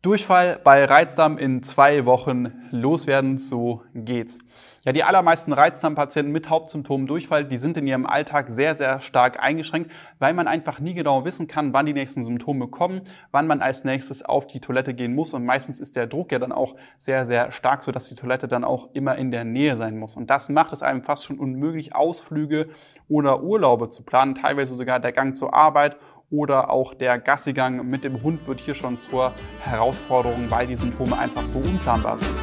Durchfall bei Reizdarm in zwei Wochen loswerden, so geht's. Ja, die allermeisten Reizdarmpatienten mit Hauptsymptomen Durchfall, die sind in ihrem Alltag sehr, sehr stark eingeschränkt, weil man einfach nie genau wissen kann, wann die nächsten Symptome kommen, wann man als nächstes auf die Toilette gehen muss. Und meistens ist der Druck ja dann auch sehr, sehr stark, sodass die Toilette dann auch immer in der Nähe sein muss. Und das macht es einem fast schon unmöglich, Ausflüge oder Urlaube zu planen, teilweise sogar der Gang zur Arbeit oder auch der Gassigang mit dem Hund wird hier schon zur Herausforderung, weil die Symptome einfach so unplanbar sind.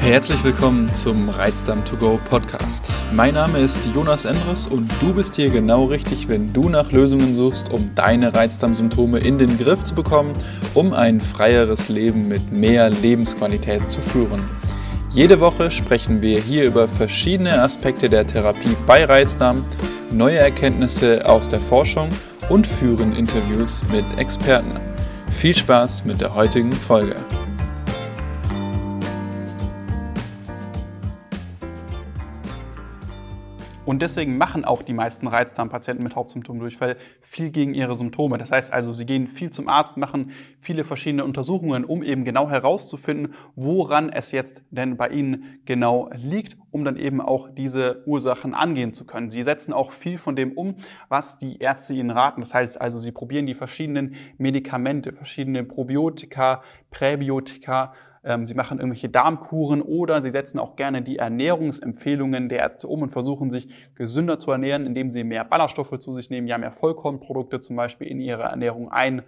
Herzlich willkommen zum Reizdarm to go Podcast. Mein Name ist Jonas Endres und du bist hier genau richtig, wenn du nach Lösungen suchst, um deine Reizdarmsymptome in den Griff zu bekommen, um ein freieres Leben mit mehr Lebensqualität zu führen. Jede Woche sprechen wir hier über verschiedene Aspekte der Therapie bei Reizdarm, neue Erkenntnisse aus der Forschung und führen Interviews mit Experten. Viel Spaß mit der heutigen Folge. Und deswegen machen auch die meisten Reizdarmpatienten mit Hauptsymptomdurchfall viel gegen ihre Symptome. Das heißt also, sie gehen viel zum Arzt, machen viele verschiedene Untersuchungen, um eben genau herauszufinden, woran es jetzt denn bei ihnen genau liegt, um dann eben auch diese Ursachen angehen zu können. Sie setzen auch viel von dem um, was die Ärzte ihnen raten. Das heißt also, sie probieren die verschiedenen Medikamente, verschiedene Probiotika, Präbiotika, sie machen irgendwelche Darmkuren oder sie setzen auch gerne die Ernährungsempfehlungen der Ärzte um und versuchen sich gesünder zu ernähren, indem sie mehr Ballaststoffe zu sich nehmen, ja mehr Vollkornprodukte zum Beispiel in ihre Ernährung einbauen,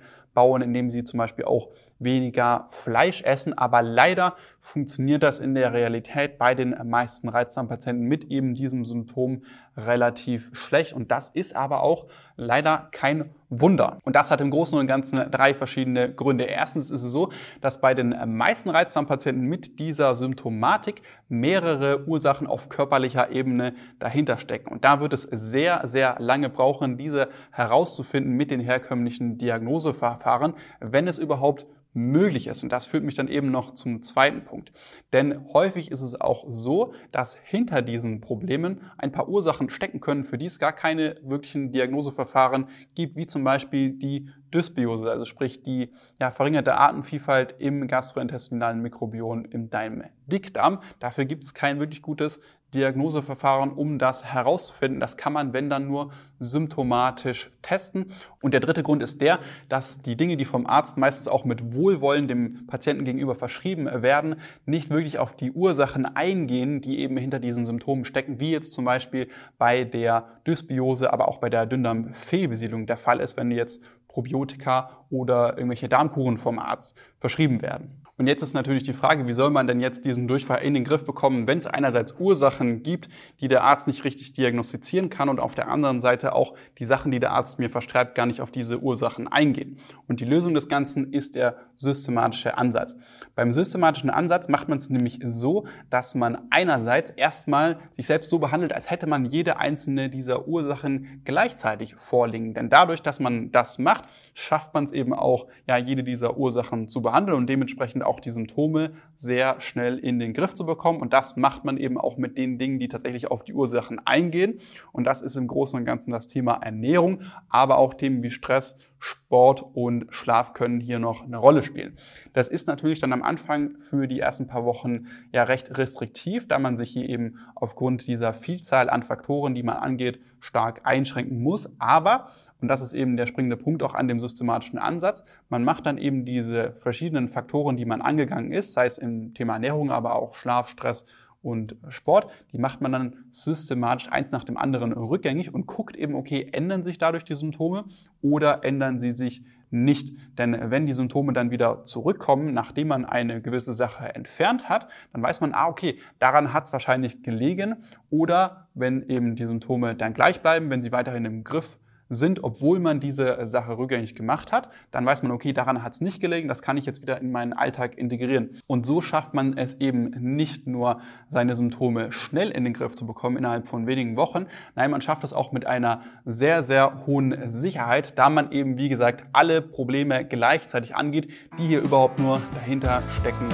indem sie zum Beispiel auch weniger Fleisch essen. Aber leider funktioniert das in der Realität bei den meisten Reizdarmpatienten mit eben diesem Symptom relativ schlecht. Und das ist aber auch leider kein Wunder. Und das hat im Großen und Ganzen drei verschiedene Gründe. Erstens ist es so, dass bei den meisten Reizdarmpatienten mit dieser Symptomatik mehrere Ursachen auf körperlicher Ebene dahinter stecken. Und da wird es sehr, sehr lange brauchen, diese herauszufinden mit den herkömmlichen Diagnoseverfahren, wenn es überhaupt möglich ist. Und das führt mich dann eben noch zum zweiten Punkt. Denn häufig ist es auch so, dass hinter diesen Problemen ein paar Ursachen stecken können, für die es gar keine wirklichen Diagnoseverfahren gibt, wie zum Beispiel die Dysbiose, also sprich die ja, verringerte Artenvielfalt im gastrointestinalen Mikrobiom in deinem Dickdarm. Dafür gibt es kein wirklich gutes Diagnoseverfahren, um das herauszufinden. Das kann man, wenn dann nur symptomatisch testen. Und der dritte Grund ist der, dass die Dinge, die vom Arzt meistens auch mit Wohlwollen dem Patienten gegenüber verschrieben werden, nicht wirklich auf die Ursachen eingehen, die eben hinter diesen Symptomen stecken, wie jetzt zum Beispiel bei der Dysbiose, aber auch bei der Dünndarmfehlbesiedlung der Fall ist, wenn jetzt Probiotika oder irgendwelche Darmkuren vom Arzt verschrieben werden. Und jetzt ist natürlich die Frage, wie soll man denn jetzt diesen Durchfall in den Griff bekommen, wenn es einerseits Ursachen gibt, die der Arzt nicht richtig diagnostizieren kann und auf der anderen Seite auch die Sachen, die der Arzt mir verschreibt, gar nicht auf diese Ursachen eingehen. Und die Lösung des Ganzen ist der systematische Ansatz. Beim systematischen Ansatz macht man es nämlich so, dass man einerseits erstmal sich selbst so behandelt, als hätte man jede einzelne dieser Ursachen gleichzeitig vorliegen. Denn dadurch, dass man das macht, schafft man es eben auch, ja, jede dieser Ursachen zu behandeln und dementsprechend auch die Symptome sehr schnell in den Griff zu bekommen. Und das macht man eben auch mit den Dingen, die tatsächlich auf die Ursachen eingehen. Und das ist im Großen und Ganzen das Thema Ernährung, aber auch Themen wie Stress, Sport und Schlaf können hier noch eine Rolle spielen. Das ist natürlich dann am Anfang für die ersten paar Wochen ja recht restriktiv, da man sich hier eben aufgrund dieser Vielzahl an Faktoren, die man angeht, stark einschränken muss. Aber und das ist eben der springende Punkt auch an dem systematischen Ansatz. Man macht dann eben diese verschiedenen Faktoren, die man angegangen ist, sei es im Thema Ernährung, aber auch Schlaf, Stress und Sport, die macht man dann systematisch eins nach dem anderen rückgängig und guckt eben, okay, ändern sich dadurch die Symptome oder ändern sie sich nicht. Denn wenn die Symptome dann wieder zurückkommen, nachdem man eine gewisse Sache entfernt hat, dann weiß man, ah, okay, daran hat es wahrscheinlich gelegen. Oder wenn eben die Symptome dann gleich bleiben, wenn sie weiterhin im Griff sind, obwohl man diese Sache rückgängig gemacht hat, dann weiß man, okay, daran hat es nicht gelegen, das kann ich jetzt wieder in meinen Alltag integrieren. Und so schafft man es eben nicht nur, seine Symptome schnell in den Griff zu bekommen innerhalb von wenigen Wochen, nein, man schafft es auch mit einer sehr, sehr hohen Sicherheit, da man eben, wie gesagt, alle Probleme gleichzeitig angeht, die hier überhaupt nur dahinter stecken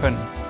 können.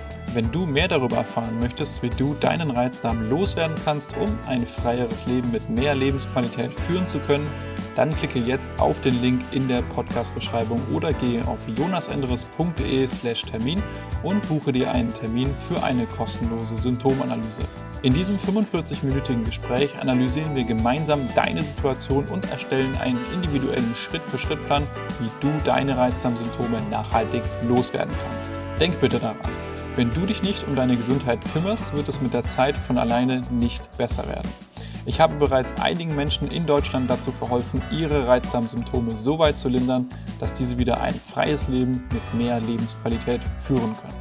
Wenn du mehr darüber erfahren möchtest, wie du deinen Reizdarm loswerden kannst, um ein freieres Leben mit mehr Lebensqualität führen zu können, dann klicke jetzt auf den Link in der Podcast-Beschreibung oder gehe auf jonasendres.de/slash Termin und buche dir einen Termin für eine kostenlose Symptomanalyse. In diesem 45-minütigen Gespräch analysieren wir gemeinsam deine Situation und erstellen einen individuellen Schritt-für-Schritt-Plan, wie du deine Reizdarmsymptome nachhaltig loswerden kannst. Denk bitte daran. Wenn du dich nicht um deine Gesundheit kümmerst, wird es mit der Zeit von alleine nicht besser werden. Ich habe bereits einigen Menschen in Deutschland dazu verholfen, ihre Reizdarmsymptome so weit zu lindern, dass diese wieder ein freies Leben mit mehr Lebensqualität führen können.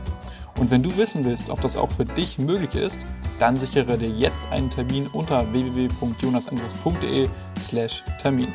Und wenn du wissen willst, ob das auch für dich möglich ist, dann sichere dir jetzt einen Termin unter www.jonasandres.de/termin.